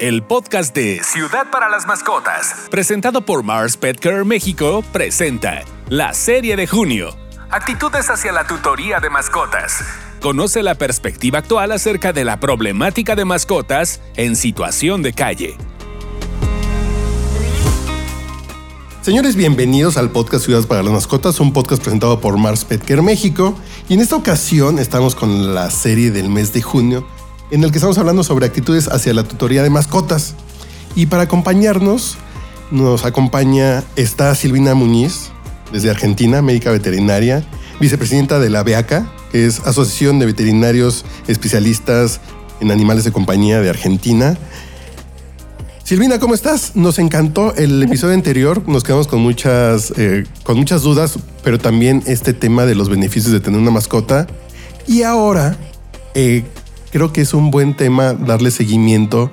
el podcast de Ciudad para las Mascotas, presentado por Mars Pet Care México, presenta la serie de junio. Actitudes hacia la tutoría de mascotas. Conoce la perspectiva actual acerca de la problemática de mascotas en situación de calle. Señores, bienvenidos al podcast Ciudades para las Mascotas, un podcast presentado por Mars Petker México. Y en esta ocasión estamos con la serie del mes de junio, en el que estamos hablando sobre actitudes hacia la tutoría de mascotas. Y para acompañarnos, nos acompaña esta Silvina Muñiz, desde Argentina, médica veterinaria, vicepresidenta de la BEACA, que es Asociación de Veterinarios Especialistas en Animales de Compañía de Argentina. Silvina, ¿cómo estás? Nos encantó el episodio anterior, nos quedamos con muchas, eh, con muchas dudas, pero también este tema de los beneficios de tener una mascota. Y ahora eh, creo que es un buen tema darle seguimiento,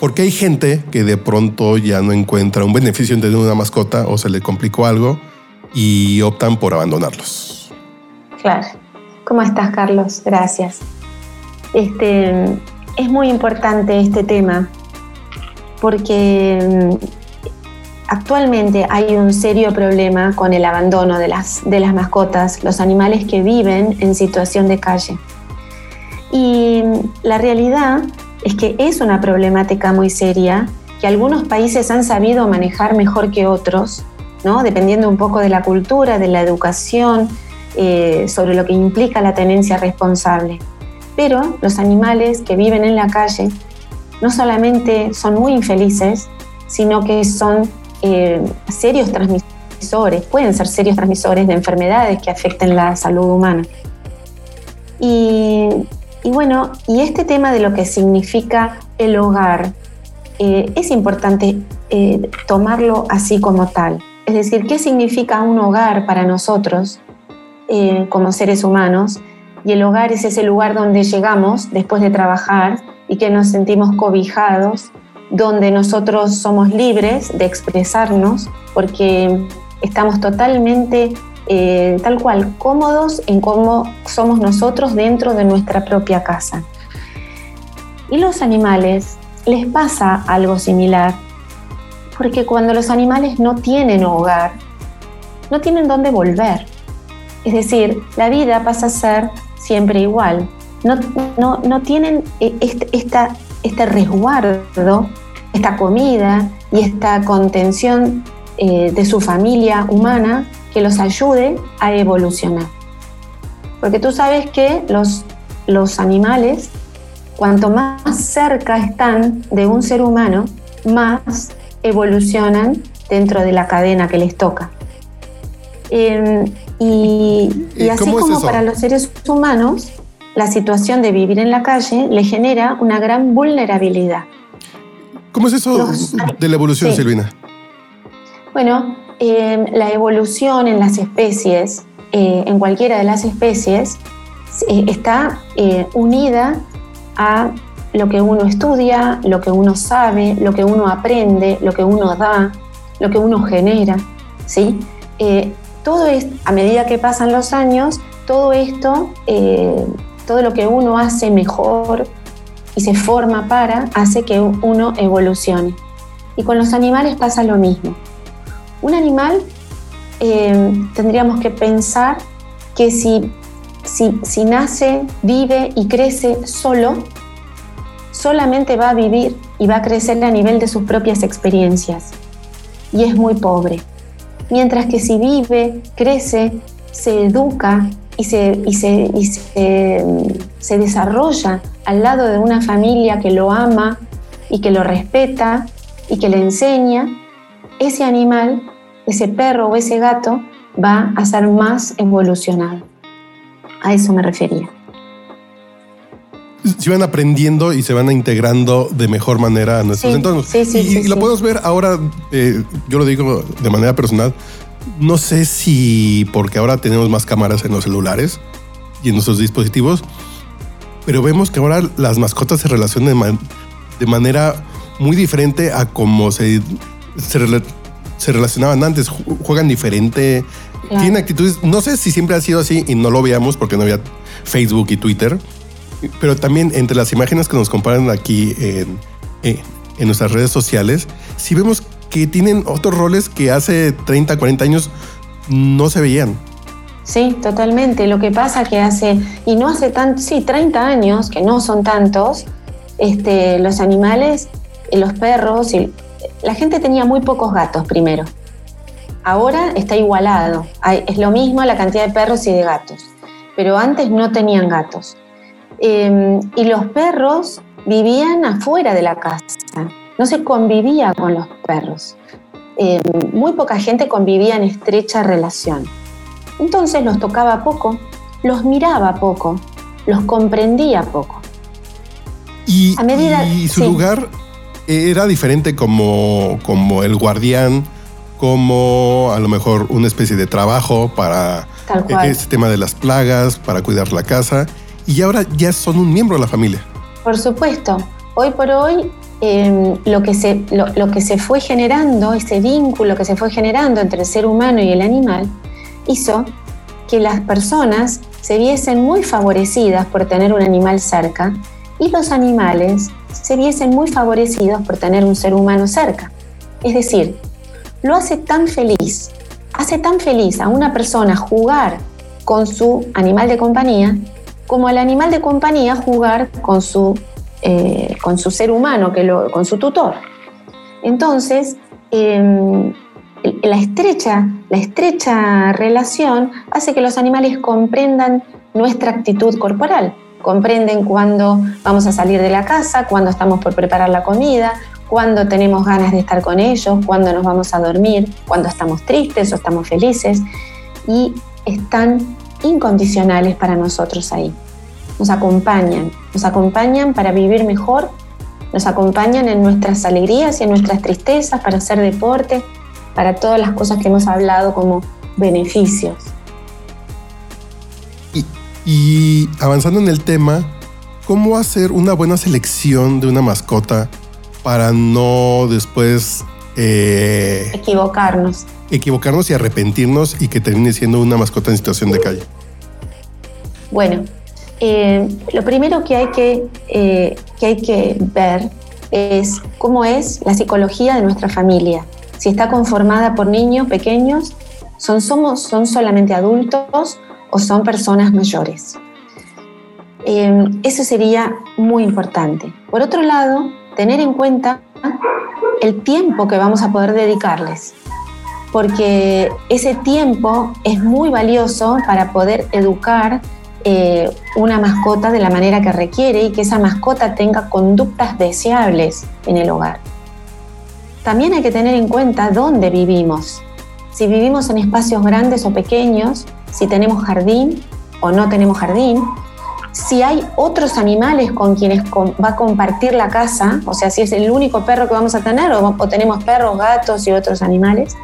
porque hay gente que de pronto ya no encuentra un beneficio en tener una mascota o se le complicó algo y optan por abandonarlos. Claro. ¿Cómo estás, Carlos? Gracias. Este, es muy importante este tema porque mm, actualmente hay un serio problema con el abandono de las, de las mascotas, los animales que viven en situación de calle. Y la realidad es que es una problemática muy seria que algunos países han sabido manejar mejor que otros, ¿no? dependiendo un poco de la cultura, de la educación, eh, sobre lo que implica la tenencia responsable. Pero los animales que viven en la calle no solamente son muy infelices, sino que son eh, serios transmisores, pueden ser serios transmisores de enfermedades que afecten la salud humana. Y, bueno, y este tema de lo que significa el hogar, eh, es importante eh, tomarlo así como tal. Es decir, ¿qué significa un hogar para nosotros como seres humanos? Y el hogar es ese lugar donde llegamos después de trabajar y que nos sentimos cobijados, donde nosotros somos libres de expresarnos porque estamos totalmente eh, tal cual cómodos en cómo somos nosotros dentro de nuestra propia casa. Y los animales les pasa algo similar, porque cuando los animales no tienen hogar, no tienen dónde volver. Es decir, la vida pasa a ser siempre igual. No, no, no tienen eh, este, esta, este resguardo, esta comida y esta contención eh, de su familia humana que los ayude a evolucionar. Porque tú sabes que los, los animales, cuanto más cerca están de un ser humano, más evolucionan dentro de la cadena que les toca. Em, y, así como para los seres humanos, la situación de vivir en la calle le genera una gran vulnerabilidad. ¿Cómo es eso de la evolución, Silvina? Bueno, em, la evolución en las especies, eh, en cualquiera de las especies, eh, está eh, unida a lo que uno estudia, lo que uno sabe, lo que uno aprende, lo que uno da, lo que uno genera. ¿sí? todo es, a medida que pasan los años, todo esto, eh, todo lo que uno hace mejor y se forma para, hace que uno evolucione. Y con los animales pasa lo mismo. Un animal eh, tendríamos que pensar que si, si, si nace, vive y crece solo, solamente va a vivir y va a crecer a nivel de sus propias experiencias. Y es muy pobre mientras que si vive, crece, se educa y se, se, desarrolla al lado de una familia que lo ama y que lo respeta y que le enseña, ese animal, ese perro o ese gato va a ser más evolucionado. A eso me refería se van aprendiendo y se van integrando de mejor manera a nuestros entornos. Sí, sí, y, lo podemos ver ahora, eh, yo lo digo de manera personal, no sé si porque ahora tenemos más cámaras en los celulares y en nuestros dispositivos, pero vemos que ahora las mascotas se relacionan de, manera muy diferente a como se, se, relacionaban antes, juegan diferente, tienen actitudes, no sé si siempre ha sido así y no lo veamos porque no había Facebook y Twitter, pero también entre las imágenes que nos comparan aquí en, en nuestras redes sociales, si vemos que tienen otros roles que hace 30, 40 años no se veían. Sí, totalmente. Lo que pasa que hace, y no hace tanto, sí, 30 años, que no son tantos, este, los animales, eh, los perros, y, la gente tenía muy pocos gatos primero. Ahora está igualado. es lo mismo la cantidad de perros y de gatos. Pero antes no tenían gatos. Em, y los perros vivían afuera de la casa. No se convivía con los perros. Em, muy poca gente convivía en estrecha relación. Entonces los tocaba poco, los miraba poco, los comprendía poco. Y, su lugar era diferente como, como el guardián, como a lo mejor una especie de trabajo para este tema de las plagas, para cuidar la casa, y ahora ya son un miembro de la familia. Por supuesto, hoy por hoy em, lo, que se, lo que se fue generando, ese vínculo que se fue generando entre el ser humano y el animal, hizo que las personas se viesen muy favorecidas por tener un animal cerca y los animales se viesen muy favorecidos por tener un ser humano cerca. Es decir, lo hace tan feliz, hace tan feliz a una persona jugar con su animal de compañía como al animal de compañía jugar con su, eh, con su ser humano, que lo, con su tutor. Entonces, em, la estrecha, la estrecha relación hace que los animales comprendan nuestra actitud corporal, comprenden cuándo vamos a salir de la casa, cuándo estamos por preparar la comida, cuándo tenemos ganas de estar con ellos, cuándo nos vamos a dormir, cuándo estamos tristes o estamos felices y están incondicionales para nosotros ahí. Nos acompañan, nos acompañan para vivir mejor, nos acompañan en nuestras alegrías y en nuestras tristezas, para hacer deporte, para todas las cosas que hemos hablado como beneficios. Y, avanzando en el tema, ¿cómo hacer una buena selección de una mascota para no después... Eh, equivocarnos. Equivocarnos y arrepentirnos y que termine siendo una mascota en situación de calle. Bueno, eh, lo primero que hay que, eh, que hay que ver es cómo es la psicología de nuestra familia si está conformada por niños pequeños, son, somos, son solamente adultos o son personas mayores. Em, eso sería muy importante. Por otro lado, tener en cuenta el tiempo que vamos a poder dedicarles, porque ese tiempo es muy valioso para poder educar eh, una mascota de la manera que requiere y que esa mascota tenga conductas deseables en el hogar. También hay que tener en cuenta dónde vivimos. Si vivimos en espacios grandes o pequeños, si tenemos jardín o no tenemos jardín, si hay otros animales con quienes va a compartir la casa, o sea, si es el único perro que vamos a tener o, tenemos perros, gatos y otros animales,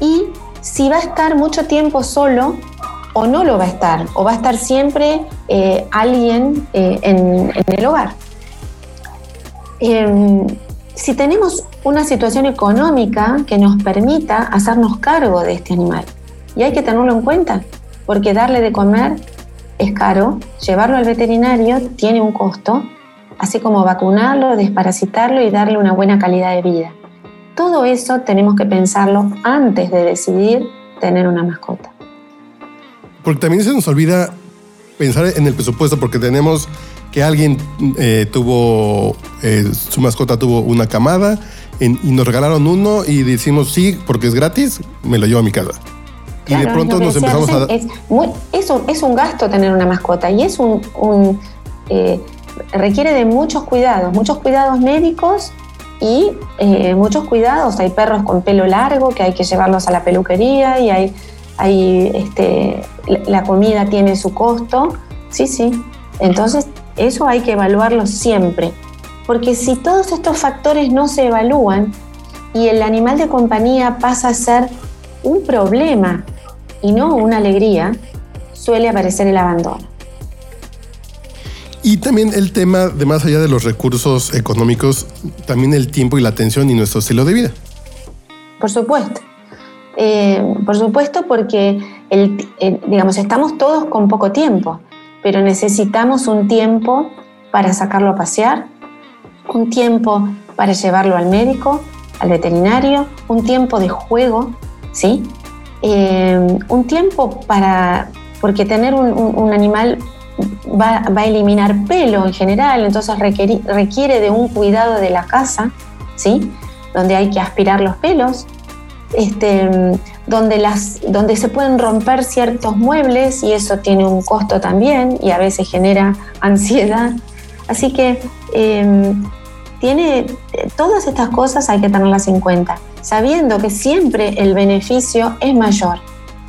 y si va a estar mucho tiempo solo o no lo va a estar, o va a estar siempre eh, alguien eh, en, el hogar. Em, si tenemos una situación económica que nos permita hacernos cargo de este animal. Y hay que tenerlo en cuenta, porque darle de comer es caro, llevarlo al veterinario tiene un costo, así como vacunarlo, desparasitarlo y darle una buena calidad de vida. Todo eso tenemos que pensarlo antes de decidir tener una mascota. Porque también se nos olvida pensar en el presupuesto, porque tenemos que alguien eh, tuvo, eh, su mascota tuvo una camada y nos regalaron uno y decimos sí, porque es gratis, me lo llevo a mi casa. y de pronto nos empezamos a... Es, es, un, gasto tener una mascota y es un... Eh, requiere de muchos cuidados, muchos cuidados médicos y muchos cuidados. Hay perros con pelo largo que hay que llevarlos a la peluquería y hay, hay este, la comida tiene su costo. Sí, sí. Entonces eso hay que evaluarlo siempre, porque si todos estos factores no se evalúan y el animal de compañía pasa a ser un problema y no una alegría, suele aparecer el abandono. Y también el tema de más allá de los recursos económicos, también el tiempo y la atención y nuestro estilo de vida. Por supuesto. Eh, por supuesto porque digamos, estamos todos con poco tiempo pero necesitamos un tiempo para sacarlo a pasear, un tiempo para llevarlo al médico, al veterinario, un tiempo de juego, ¿sí? Eh, un tiempo para, porque tener un, animal va, a eliminar pelo en general, entonces requiere de un cuidado de la casa, ¿sí? Donde hay que aspirar los pelos, este, donde, las, donde se pueden romper ciertos muebles y eso tiene un costo también y a veces genera ansiedad. Así que em, tiene, todas estas cosas hay que tenerlas en cuenta, sabiendo que siempre el beneficio es mayor.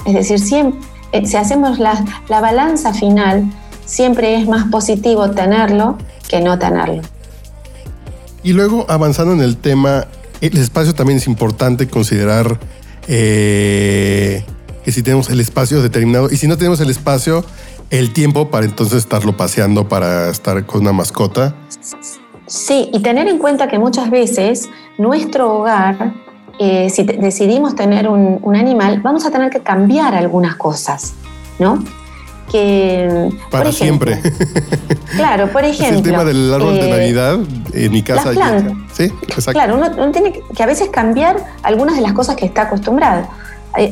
Es decir, siempre, eh, si hacemos la, la balanza final, siempre es más positivo tenerlo que no tenerlo. Y luego, avanzando en el tema, el espacio también es importante considerar eh, que si tenemos el espacio determinado y si no tenemos el espacio, el tiempo para entonces estarlo paseando, para estar con una mascota. Sí, y tener en cuenta que muchas veces nuestro hogar, eh, si decidimos tener un, un, animal, vamos a tener que cambiar algunas cosas, ¿no? Que... Para siempre. Claro, por ejemplo... el tema del árbol de eh, Navidad, en mi casa... sí, exacto. Claro, uno, tiene que a veces cambiar algunas de las cosas que está acostumbrado.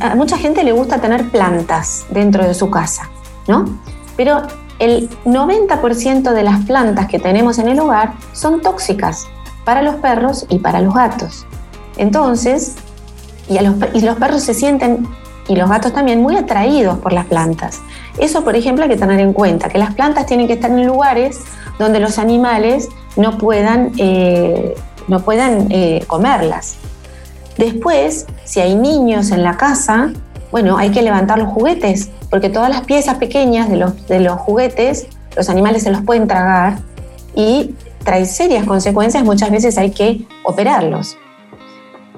A mucha gente le gusta tener plantas dentro de su casa, ¿no? Pero el 90% de las plantas que tenemos en el hogar son tóxicas para los perros y para los gatos. Entonces, y, a los, y los perros se sienten y los gatos también muy atraídos por las plantas. Eso, por ejemplo, hay que tener en cuenta, que las plantas tienen que estar en lugares donde los animales no puedan, eh, no puedan eh, comerlas. Después, si hay niños en la casa, bueno, hay que levantar los juguetes, porque todas las piezas pequeñas de los, de los juguetes, los animales se los pueden tragar y trae serias consecuencias, muchas veces hay que operarlos.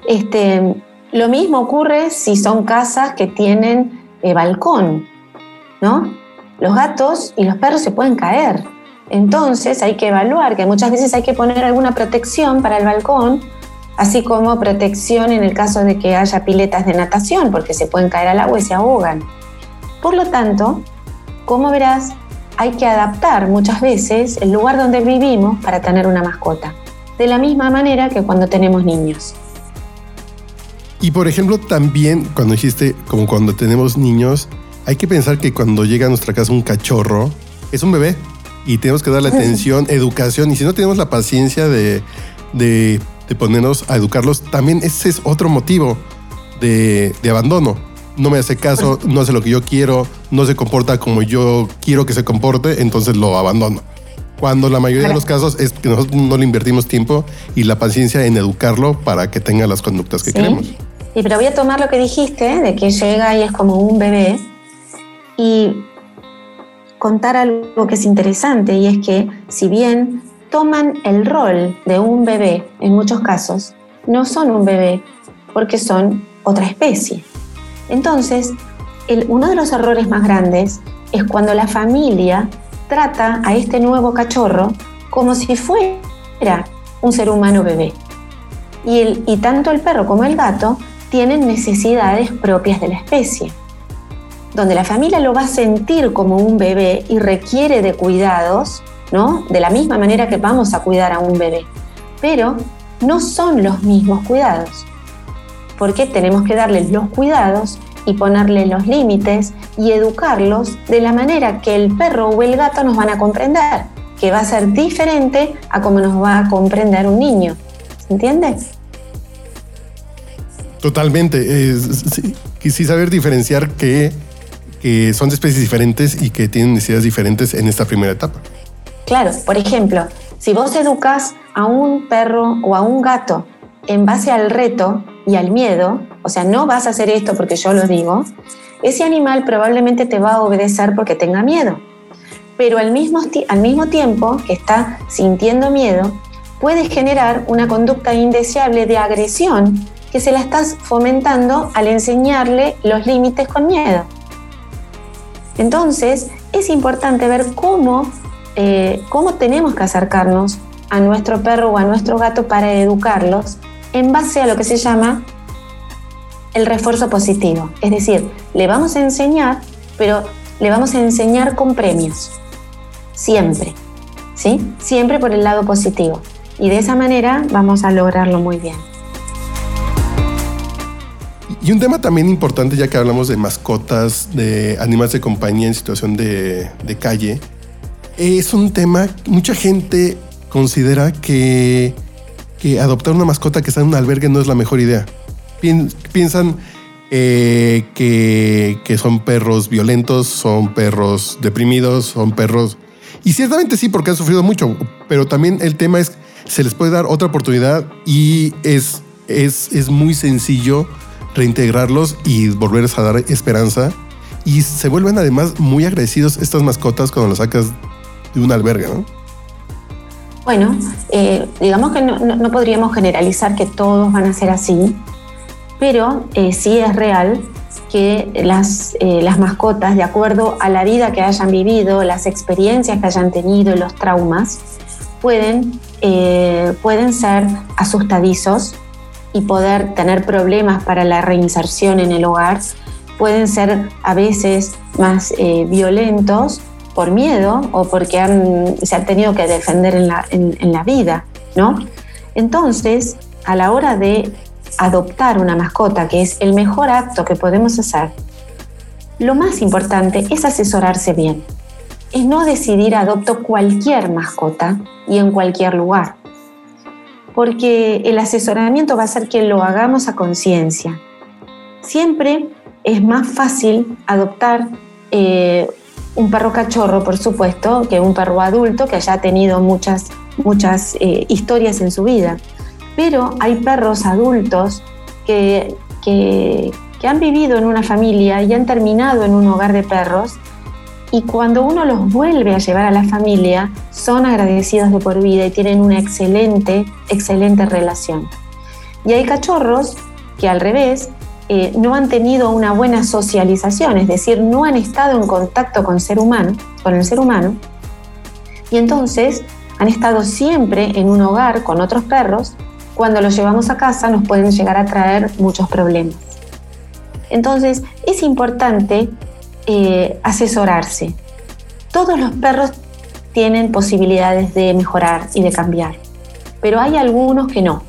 Este, lo mismo ocurre si son casas que tienen eh, balcón, ¿no? Los gatos y los perros se pueden caer. Entonces hay que evaluar que muchas veces hay que poner alguna protección para el balcón, así como protección en el caso de que haya piletas de natación, porque se pueden caer al agua y se ahogan. Por lo tanto, como verás, hay que adaptar muchas veces el lugar donde vivimos para tener una mascota, de la misma manera que cuando tenemos niños. Y por ejemplo, también cuando dijiste, como cuando tenemos niños, hay que pensar que cuando llega a nuestra casa un cachorro, es un bebé y tenemos que darle atención, educación. Y si no tenemos la paciencia de, de, ponernos a educarlos, también ese es otro motivo de, de abandono. No me hace caso, no hace lo que yo quiero, no se comporta como yo quiero que se comporte, entonces lo abandono. Cuando la mayoría de los casos es que nosotros no le invertimos tiempo y la paciencia en educarlo para que tenga las conductas que queremos. Y pero voy a tomar lo que dijiste, de que llega y es como un bebé, y contar algo que es interesante, y es que si bien toman el rol de un bebé en muchos casos, no son un bebé, porque son otra especie. Entonces, uno de los errores más grandes es cuando la familia trata a este nuevo cachorro como si fuera un ser humano bebé. Y, el, y tanto el perro como el gato tienen necesidades propias de la especie, donde la familia lo va a sentir como un bebé y requiere de cuidados, ¿no? De la misma manera que vamos a cuidar a un bebé, pero no son los mismos cuidados, porque tenemos que darles los cuidados y ponerle los límites y educarlos de la manera que el perro o el gato nos van a comprender, que va a ser diferente a como nos va a comprender un niño. ¿Se entiende? Totalmente. sí, saber diferenciar que, que son de especies diferentes y que tienen necesidades diferentes en esta primera etapa. Claro, por ejemplo, si vos educas a un perro o a un gato en base al reto y al miedo, o sea, no vas a hacer esto porque yo lo digo, ese animal probablemente te va a obedecer porque tenga miedo. Pero al mismo, al mismo tiempo que está sintiendo miedo, puede generar una conducta indeseable de agresión que se la estás fomentando al enseñarle los límites con miedo. Entonces, es importante ver cómo, eh, cómo tenemos que acercarnos a nuestro perro o a nuestro gato para educarlos en base a lo que se llama el refuerzo positivo. Es decir, le vamos a enseñar, pero le vamos a enseñar con premios. Siempre. ¿Sí? Siempre por el lado positivo. Y de esa manera vamos a lograrlo muy bien. Y un tema también importante, ya que hablamos de mascotas, de animales de compañía en situación de, calle, es un tema, mucha gente considera que, adoptar una mascota que está en un albergue no es la mejor idea. Piensan eh, que, que, son perros violentos, son perros deprimidos, son perros... Y ciertamente sí, porque han sufrido mucho, pero también el tema es, se les puede dar otra oportunidad y es, es, es muy sencillo reintegrarlos y volverles a dar esperanza. Y se vuelven además muy agradecidos estas mascotas cuando las sacas de un albergue, ¿no? Bueno, eh, digamos que no, podríamos generalizar que todos van a ser así, pero eh, sí es real que las, eh, las mascotas, de acuerdo a la vida que hayan vivido, las experiencias que hayan tenido los traumas, pueden, pueden ser asustadizos y poder tener problemas para la reinserción en el hogar, pueden ser a veces más eh, violentos por miedo o porque se han tenido que defender en la, en la vida, ¿no? Entonces, a la hora de adoptar una mascota, que es el mejor acto que podemos hacer, lo más importante es asesorarse bien. Es no decidir adopto cualquier mascota y en cualquier lugar porque el asesoramiento va a ser que lo hagamos a conciencia. Siempre es más fácil adoptar eh, un perro cachorro, por supuesto, que un perro adulto que haya tenido muchas, muchas eh, historias en su vida. Pero hay perros adultos que, que han vivido en una familia y han terminado en un hogar de perros y cuando uno los vuelve a llevar a la familia, son agradecidos de por vida y tienen una excelente, excelente relación. Y hay cachorros que al revés eh, no han tenido una buena socialización, es decir, no han estado en contacto con, ser humano, con el ser humano, y entonces han estado siempre en un hogar con otros perros, cuando los llevamos a casa nos pueden llegar a traer muchos problemas. Entonces es importante eh, asesorarse. Todos los perros tienen posibilidades de mejorar y de cambiar, pero hay algunos que no.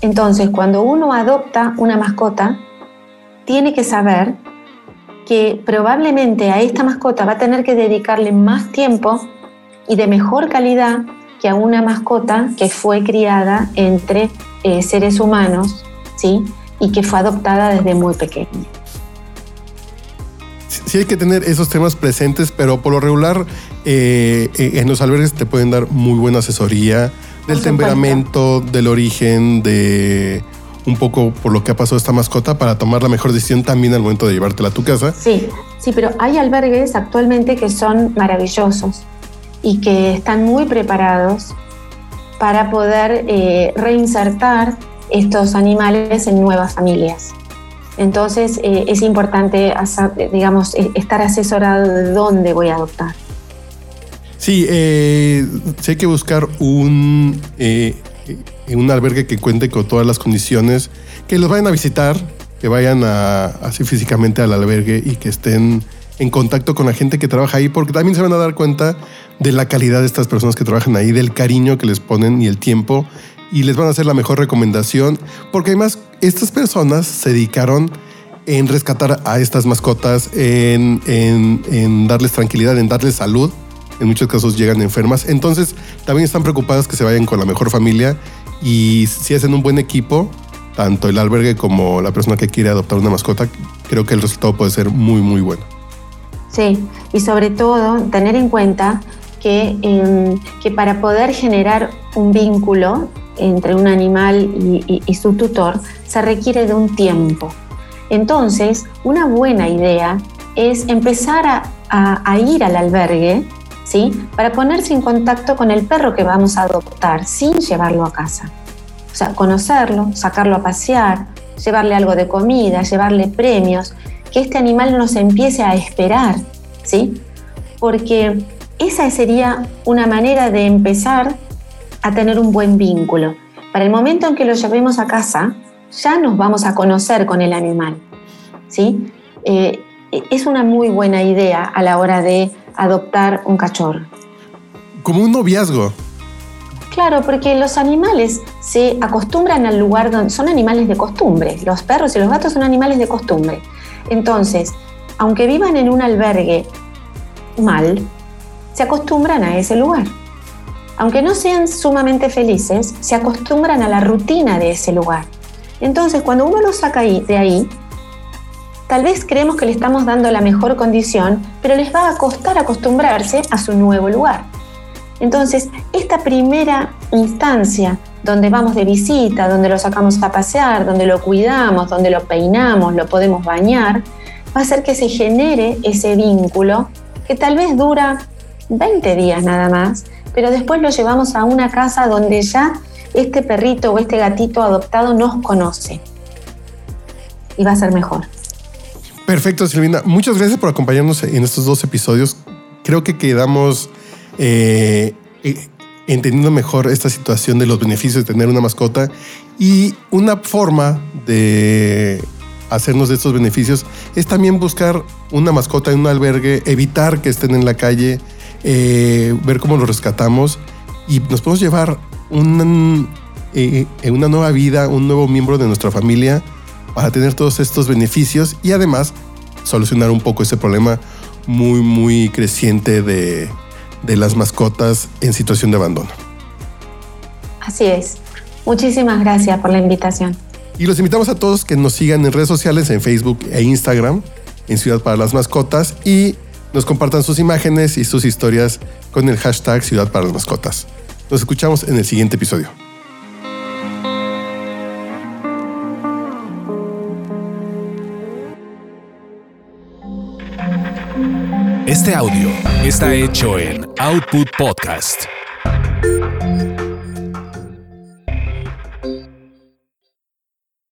Entonces, cuando uno adopta una mascota, tiene que saber que probablemente a esta mascota va a tener que dedicarle más tiempo y de mejor calidad que a una mascota que fue criada entre eh, seres humanos, ¿sí? Y que fue adoptada desde muy pequeña sí hay que tener esos temas presentes, pero por lo regular eh, eh, en los albergues te pueden dar muy buena asesoría del temperamento, del origen, de un poco por lo que ha pasado esta mascota para tomar la mejor decisión también al momento de llevártela a tu casa. Sí, sí, pero hay albergues actualmente que son maravillosos y que están muy preparados para poder eh, reinsertar estos animales en nuevas familias. Entonces eh, es importante, digamos, e, estar asesorado de dónde voy a adoptar. Sí, eh, hay que buscar un, eh, un albergue que cuente con todas las condiciones, que los vayan a visitar, que vayan a, así físicamente al albergue y que estén en contacto con la gente que trabaja ahí, porque también se van a dar cuenta de la calidad de estas personas que trabajan ahí, del cariño que les ponen y el tiempo y les van a hacer la mejor recomendación, porque además estas personas se dedicaron en rescatar a estas mascotas, en, en, darles tranquilidad, en darles salud. En muchos casos llegan enfermas. Entonces también están preocupadas que se vayan con la mejor familia y si hacen un buen equipo, tanto el albergue como la persona que quiere adoptar una mascota, creo que el resultado puede ser muy, muy bueno. Sí, y sobre todo tener en cuenta que, em, que para poder generar un vínculo entre un animal y, su tutor se requiere de un tiempo. Entonces, una buena idea es empezar a, ir al albergue, ¿sí? Para ponerse en contacto con el perro que vamos a adoptar sin llevarlo a casa. O sea, conocerlo, sacarlo a pasear, llevarle algo de comida, llevarle premios, que este animal nos empiece a esperar, ¿sí? Porque esa sería una manera de empezar a tener un buen vínculo. Para el momento en que lo llevemos a casa, ya nos vamos a conocer con el animal. ¿sí? Eh, es una muy buena idea a la hora de adoptar un cachorro. Como un noviazgo. Claro, porque los animales se acostumbran al lugar donde son animales de costumbre. Los perros y los gatos son animales de costumbre. Entonces, aunque vivan en un albergue mal, se acostumbran a ese lugar. Aunque no sean sumamente felices, se acostumbran a la rutina de ese lugar. Entonces, cuando uno los saca de ahí, tal vez creemos que le estamos dando la mejor condición, pero les va a costar acostumbrarse a su nuevo lugar. Entonces, esta primera instancia donde vamos de visita, donde lo sacamos a pasear, donde lo cuidamos, donde lo peinamos, lo podemos bañar, va a hacer que se genere ese vínculo que tal vez dura 20 días nada más, pero después lo llevamos a una casa donde ya este perrito o este gatito adoptado nos conoce. Y va a ser mejor. Perfecto, Silvina. Muchas gracias por acompañarnos en estos dos episodios. Creo que quedamos eh, eh, entendiendo mejor esta situación de los beneficios de tener una mascota y una forma de hacernos de estos beneficios es también buscar una mascota en un albergue, evitar que estén en la calle, eh, ver cómo los rescatamos y nos podemos llevar una, una nueva vida, un nuevo miembro de nuestra familia para tener todos estos beneficios y además solucionar un poco ese problema muy, muy creciente de, de las mascotas en situación de abandono. Así es. Muchísimas gracias por la invitación. Y los invitamos a todos que nos sigan en redes sociales, en Facebook e Instagram, en Ciudad para las Mascotas, y nos compartan sus imágenes y sus historias con el hashtag Ciudad para las Mascotas. Nos escuchamos en el siguiente episodio. Este audio está hecho en Output Podcast.